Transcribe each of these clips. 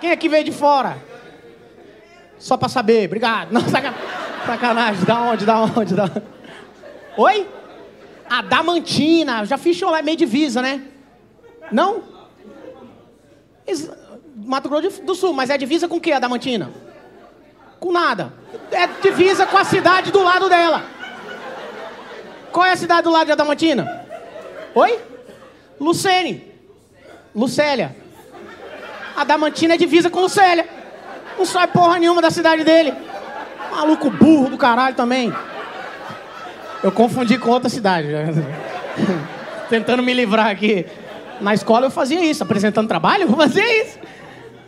Quem aqui veio de fora? Só pra saber, obrigado. Não, saca... sacanagem. Da onde, da onde, da Oi? A Damantina. Já fiz show lá, é meio divisa, né? Não? Mato Grosso do Sul, mas é divisa com o que a Damantina? Com nada. É divisa com a cidade do lado dela. Qual é a cidade do lado de Adamantina? Oi? Lucene. Lucélia. Adamantina é divisa com Lucélia. Não sai porra nenhuma da cidade dele. Maluco burro do caralho também. Eu confundi com outra cidade. Tentando me livrar aqui. Na escola eu fazia isso, apresentando trabalho, eu fazia isso.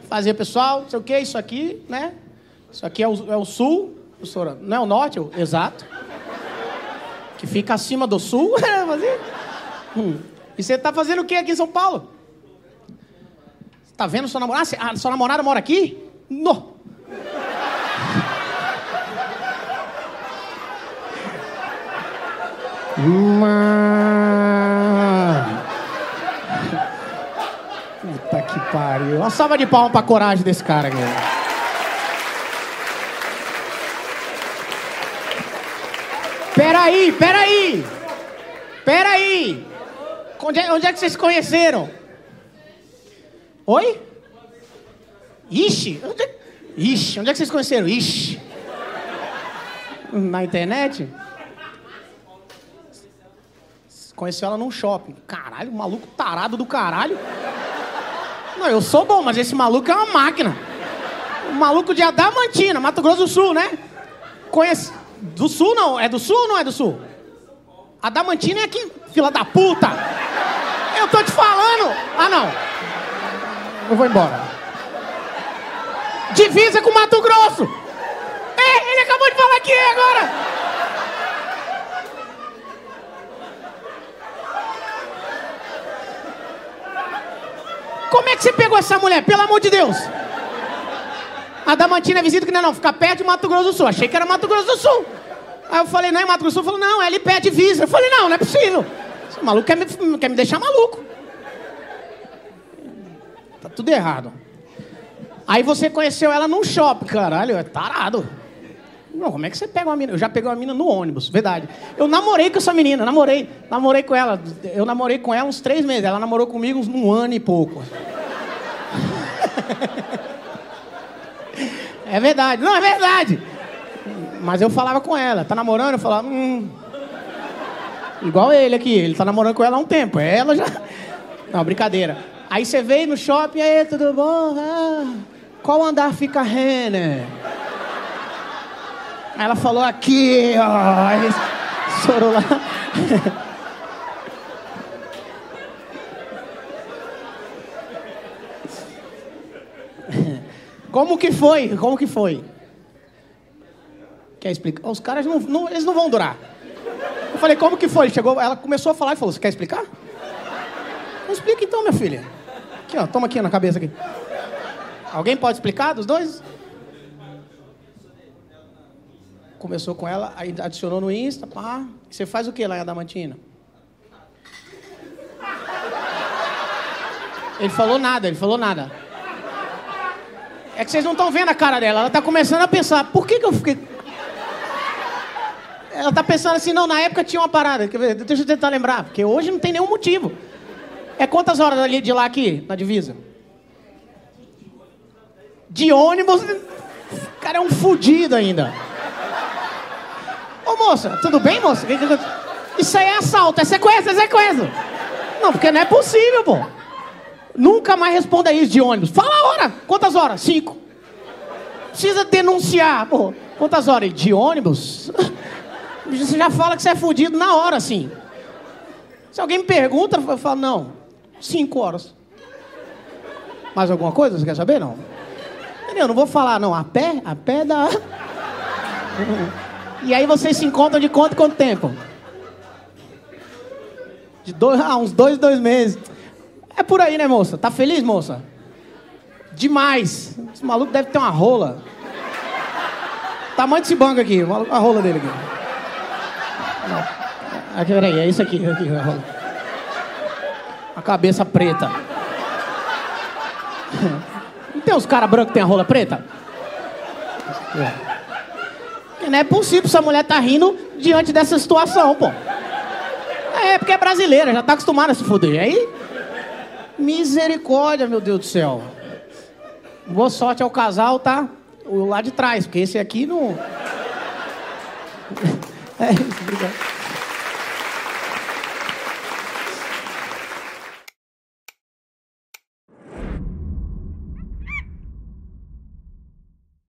Fazia pessoal, não sei o que, isso aqui, né? Isso aqui é o, é o sul, professora. Não é o norte? exato. Que fica acima do sul. É, hum. E você está fazendo o que aqui em São Paulo? Está vendo sua namorada? Ah, sua namorada mora aqui? No. Puta que pariu. Uma salva de palmas pra coragem desse cara aqui. Peraí, peraí. Peraí. Onde é, onde é que vocês se conheceram? Oi? Ixi, onde é, Ixi, onde é que vocês conheceram? Ixi. Na internet? Conheceu ela num shopping. Caralho, maluco tarado do caralho. Não, eu sou bom, mas esse maluco é uma máquina. O maluco de Adamantina, Mato Grosso do Sul, né? Conhece. Do sul não? É do sul ou não é do sul? A Damantina é aqui, fila da puta! Eu tô te falando! Ah não! Eu vou embora. Divisa com Mato Grosso! É, ele acabou de falar aqui agora! Como é que você pegou essa mulher? Pelo amor de Deus! A Damantina é visita que não, é não, fica perto de Mato Grosso do Sul. Achei que era Mato Grosso do Sul. Aí eu falei, não é Mato Grosso do Sul? Falou, não, é ali perto de Visa. Eu falei, não, não é possível. Esse maluco quer me, quer me deixar maluco. Tá tudo errado. Aí você conheceu ela num shopping, caralho, é tarado. Não, como é que você pega uma mina? Eu já peguei uma mina no ônibus, verdade. Eu namorei com essa menina, namorei, namorei com ela. Eu namorei com ela uns três meses. Ela namorou comigo uns um ano e pouco. É verdade. Não, é verdade. Mas eu falava com ela. Tá namorando? Eu falava, hum. Igual ele aqui. Ele tá namorando com ela há um tempo. Ela já. Não, brincadeira. Aí você veio no shopping, aí, tudo bom? Ah, qual andar fica Renner? Aí ela falou aqui, ó. Aí lá. Como que foi? Como que foi? Quer explicar? Os caras não, não, eles não vão durar. Eu falei, como que foi? Chegou, ela começou a falar e falou, você quer explicar? Não explica então, minha filha. Aqui, ó, toma aqui na cabeça aqui. Alguém pode explicar dos dois? Começou com ela, aí adicionou no Insta, pá. Você faz o que lá em Adamantina? Ele falou nada, ele falou nada. É que vocês não estão vendo a cara dela. Ela está começando a pensar, por que, que eu fiquei. Ela está pensando assim, não, na época tinha uma parada. Deixa eu tentar lembrar, porque hoje não tem nenhum motivo. É quantas horas ali de lá aqui, na divisa? De ônibus. O cara é um fudido ainda. Ô moça, tudo bem, moça? Isso aí é assalto, é sequestro, é sequestro. Não, porque não é possível, pô. Nunca mais responda isso de ônibus. Fala a hora. Quantas horas? Cinco. Precisa denunciar. Pô, quantas horas? De ônibus? Você já fala que você é fudido na hora, assim. Se alguém me pergunta, eu falo, não. Cinco horas. Mais alguma coisa? Você quer saber? Não. Entendeu? Não vou falar, não. A pé? A pé dá. E aí vocês se encontram de quanto quanto tempo? De dois, ah, uns dois, dois meses. É por aí, né, moça? Tá feliz, moça? Demais. Esse maluco deve ter uma rola. Tamanho desse banco aqui, a rola dele aqui. Aqui, peraí, é isso aqui, aqui a rola. A cabeça preta. Não tem uns caras brancos que tem a rola preta? É. Não é possível essa mulher tá rindo diante dessa situação, pô. É, porque é brasileira, já tá acostumada a se foder. Aí. Misericórdia, meu Deus do céu. Boa sorte ao casal, tá? O lá de trás, porque esse aqui não. É obrigado.